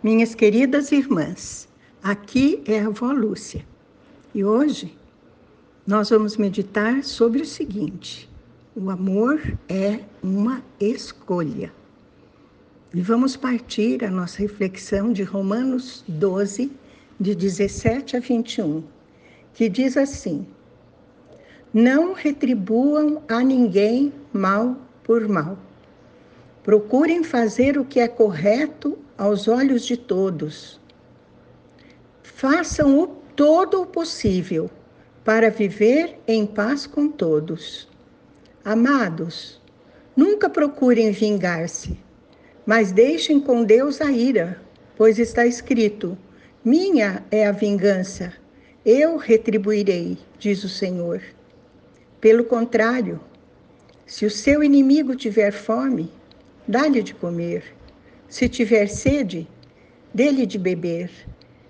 Minhas queridas irmãs, aqui é a avó Lúcia e hoje nós vamos meditar sobre o seguinte: o amor é uma escolha. E vamos partir a nossa reflexão de Romanos 12, de 17 a 21, que diz assim: Não retribuam a ninguém mal por mal. Procurem fazer o que é correto aos olhos de todos. Façam o todo o possível para viver em paz com todos. Amados, nunca procurem vingar-se, mas deixem com Deus a ira, pois está escrito: Minha é a vingança, eu retribuirei, diz o Senhor. Pelo contrário, se o seu inimigo tiver fome, dá-lhe de comer. Se tiver sede, dê-lhe de beber.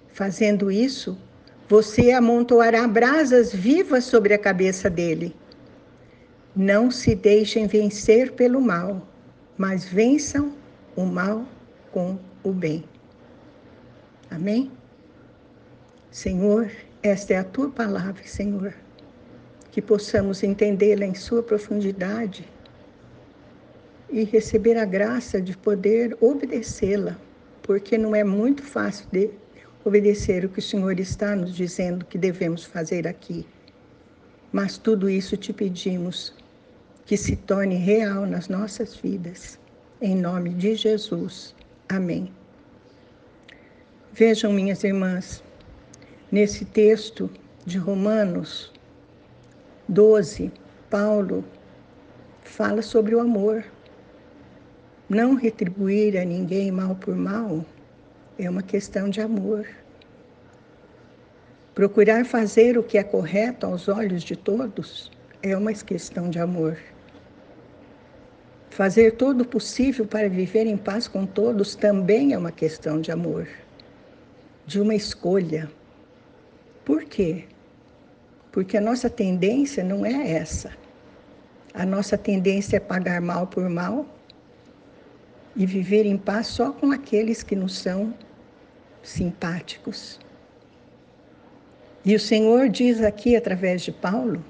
Fazendo isso, você amontoará brasas vivas sobre a cabeça dele. Não se deixem vencer pelo mal, mas vençam o mal com o bem. Amém? Senhor, esta é a tua palavra, Senhor. Que possamos entendê-la em sua profundidade e receber a graça de poder obedecê-la, porque não é muito fácil de obedecer o que o Senhor está nos dizendo que devemos fazer aqui. Mas tudo isso te pedimos que se torne real nas nossas vidas. Em nome de Jesus. Amém. Vejam, minhas irmãs, nesse texto de Romanos 12, Paulo fala sobre o amor. Não retribuir a ninguém mal por mal é uma questão de amor. Procurar fazer o que é correto aos olhos de todos é uma questão de amor. Fazer todo o possível para viver em paz com todos também é uma questão de amor, de uma escolha. Por quê? Porque a nossa tendência não é essa. A nossa tendência é pagar mal por mal e viver em paz só com aqueles que nos são simpáticos. E o Senhor diz aqui, através de Paulo,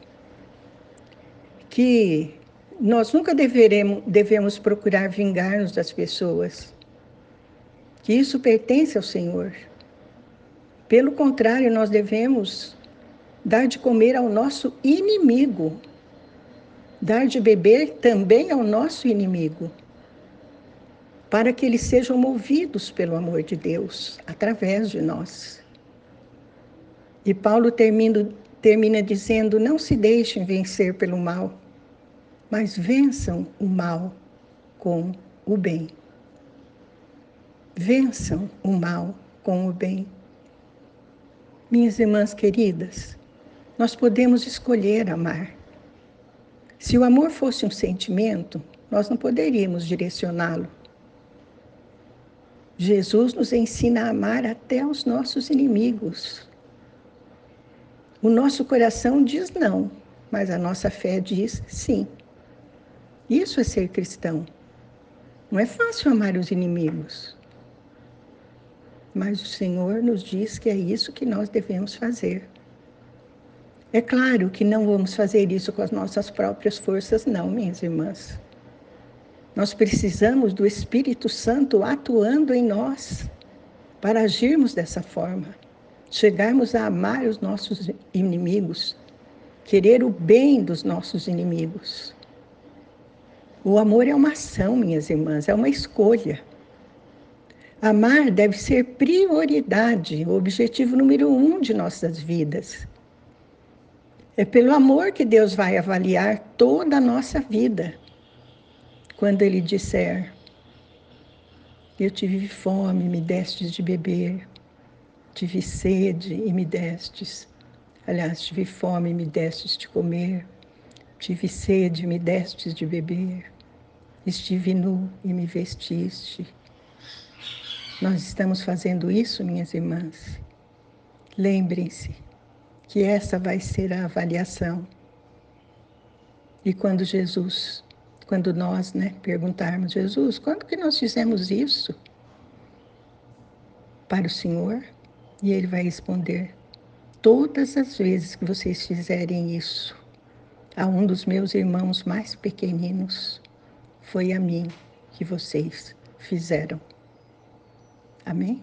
que nós nunca deveremos, devemos procurar vingar-nos das pessoas, que isso pertence ao Senhor. Pelo contrário, nós devemos dar de comer ao nosso inimigo, dar de beber também ao nosso inimigo para que eles sejam movidos pelo amor de Deus através de nós. E Paulo termina, termina dizendo: Não se deixem vencer pelo mal, mas vençam o mal com o bem. Vençam o mal com o bem. Minhas irmãs queridas, nós podemos escolher amar. Se o amor fosse um sentimento, nós não poderíamos direcioná-lo Jesus nos ensina a amar até os nossos inimigos. O nosso coração diz não, mas a nossa fé diz sim. Isso é ser cristão. Não é fácil amar os inimigos. Mas o Senhor nos diz que é isso que nós devemos fazer. É claro que não vamos fazer isso com as nossas próprias forças, não, minhas irmãs. Nós precisamos do Espírito Santo atuando em nós para agirmos dessa forma, chegarmos a amar os nossos inimigos, querer o bem dos nossos inimigos. O amor é uma ação, minhas irmãs, é uma escolha. Amar deve ser prioridade, o objetivo número um de nossas vidas. É pelo amor que Deus vai avaliar toda a nossa vida quando ele disser: Eu tive fome, me destes de beber, tive sede e me destes. Aliás, tive fome e me destes de comer, tive sede e me destes de beber, estive nu e me vestiste. Nós estamos fazendo isso, minhas irmãs. Lembrem-se que essa vai ser a avaliação. E quando Jesus quando nós né, perguntarmos, Jesus, quando que nós fizemos isso? para o Senhor? E ele vai responder: Todas as vezes que vocês fizerem isso a um dos meus irmãos mais pequeninos, foi a mim que vocês fizeram. Amém?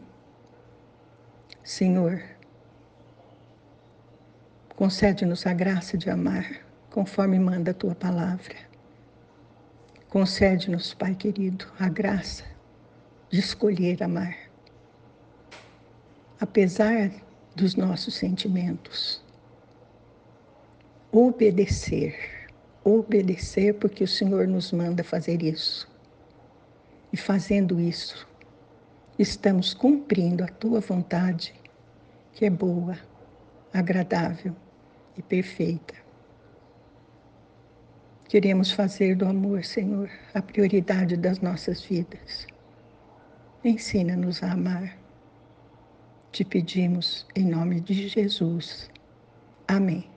Senhor, concede-nos a graça de amar conforme manda a tua palavra. Concede-nos, Pai querido, a graça de escolher amar, apesar dos nossos sentimentos. Obedecer, obedecer, porque o Senhor nos manda fazer isso. E fazendo isso, estamos cumprindo a tua vontade, que é boa, agradável e perfeita. Queremos fazer do amor, Senhor, a prioridade das nossas vidas. Ensina-nos a amar. Te pedimos em nome de Jesus. Amém.